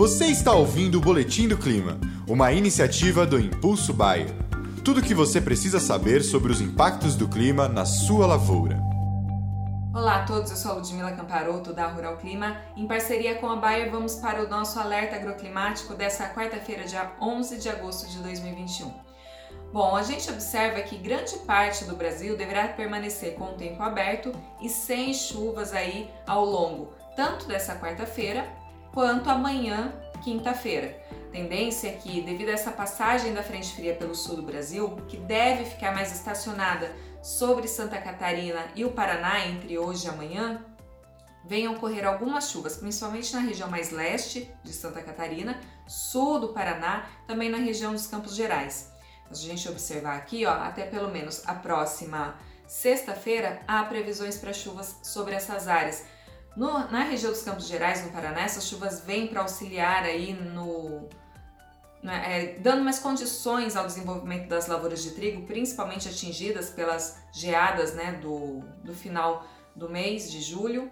Você está ouvindo o Boletim do Clima, uma iniciativa do Impulso Bayer. Tudo o que você precisa saber sobre os impactos do clima na sua lavoura. Olá a todos, eu sou a Ludmila Camparoto da Rural Clima. Em parceria com a Bayer, vamos para o nosso alerta agroclimático dessa quarta-feira, dia 11 de agosto de 2021. Bom, a gente observa que grande parte do Brasil deverá permanecer com o tempo aberto e sem chuvas aí ao longo tanto dessa quarta-feira quanto amanhã, quinta-feira. Tendência é que, devido a essa passagem da frente fria pelo sul do Brasil, que deve ficar mais estacionada sobre Santa Catarina e o Paraná entre hoje e amanhã, venham ocorrer algumas chuvas, principalmente na região mais leste de Santa Catarina, sul do Paraná, também na região dos Campos Gerais. A gente observar aqui, ó, até pelo menos a próxima sexta-feira, há previsões para chuvas sobre essas áreas no, na região dos Campos Gerais, no Paraná, essas chuvas vêm para auxiliar aí no, né, é, dando mais condições ao desenvolvimento das lavouras de trigo, principalmente atingidas pelas geadas né, do, do final do mês de julho.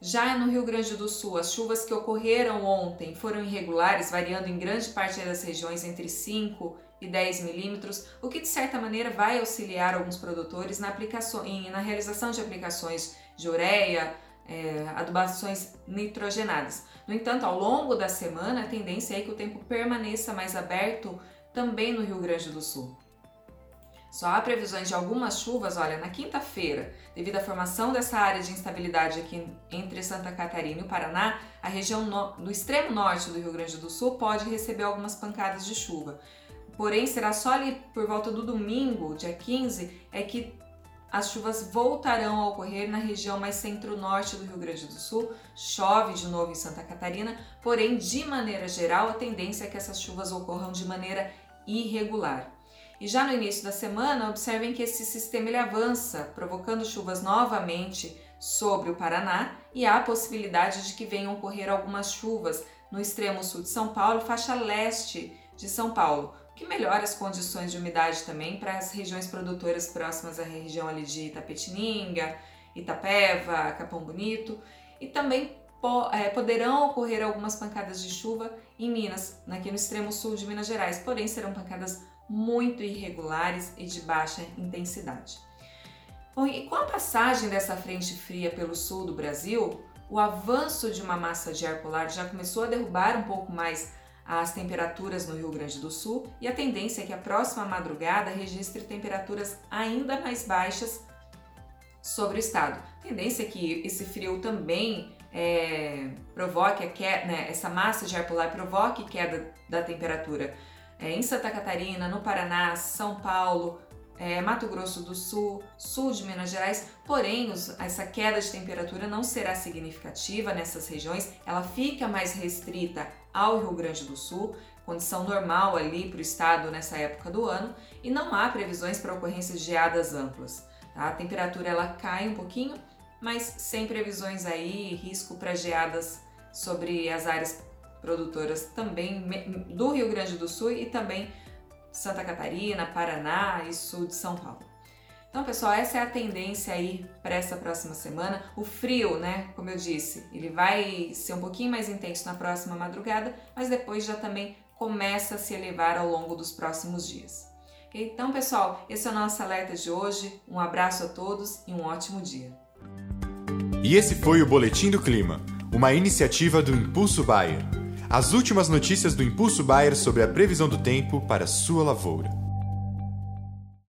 Já no Rio Grande do Sul, as chuvas que ocorreram ontem foram irregulares, variando em grande parte das regiões entre 5 e 10 milímetros, o que de certa maneira vai auxiliar alguns produtores na, aplicação, na realização de aplicações de ureia, é, adubações nitrogenadas. No entanto, ao longo da semana, a tendência é que o tempo permaneça mais aberto também no Rio Grande do Sul. Só há previsões de algumas chuvas, olha, na quinta-feira, devido à formação dessa área de instabilidade aqui entre Santa Catarina e o Paraná, a região no, do extremo norte do Rio Grande do Sul pode receber algumas pancadas de chuva. Porém, será só ali por volta do domingo, dia 15, é que as chuvas voltarão a ocorrer na região mais centro-norte do Rio Grande do Sul. Chove de novo em Santa Catarina, porém, de maneira geral, a tendência é que essas chuvas ocorram de maneira irregular. E já no início da semana, observem que esse sistema ele avança, provocando chuvas novamente sobre o Paraná e há a possibilidade de que venham ocorrer algumas chuvas no extremo sul de São Paulo, faixa leste de São Paulo, que melhora as condições de umidade também para as regiões produtoras próximas à região ali de Itapetininga, Itapeva, Capão Bonito e também é, poderão ocorrer algumas pancadas de chuva em Minas, aqui no extremo sul de Minas Gerais, porém serão pancadas muito irregulares e de baixa intensidade. Bom, e com a passagem dessa frente fria pelo sul do Brasil, o avanço de uma massa de ar polar já começou a derrubar um pouco mais as temperaturas no Rio Grande do Sul e a tendência é que a próxima madrugada registre temperaturas ainda mais baixas sobre o estado. A tendência é que esse frio também é, provoque queda, né, essa massa de ar polar provoque queda da temperatura é, em Santa Catarina, no Paraná, São Paulo, é, Mato Grosso do Sul, sul de Minas Gerais, porém os, essa queda de temperatura não será significativa nessas regiões, ela fica mais restrita ao Rio Grande do Sul, condição normal ali para o estado nessa época do ano, e não há previsões para ocorrências de geadas amplas. Tá? A temperatura ela cai um pouquinho, mas sem previsões aí, risco para geadas sobre as áreas produtoras também do Rio Grande do Sul e também Santa Catarina, Paraná e sul de São Paulo. Então, pessoal, essa é a tendência aí para essa próxima semana. O frio, né, como eu disse, ele vai ser um pouquinho mais intenso na próxima madrugada, mas depois já também começa a se elevar ao longo dos próximos dias. Então, pessoal, esse é o nosso alerta de hoje. Um abraço a todos e um ótimo dia. E esse foi o Boletim do Clima, uma iniciativa do Impulso Bayer. As últimas notícias do Impulso Bayer sobre a previsão do tempo para sua lavoura.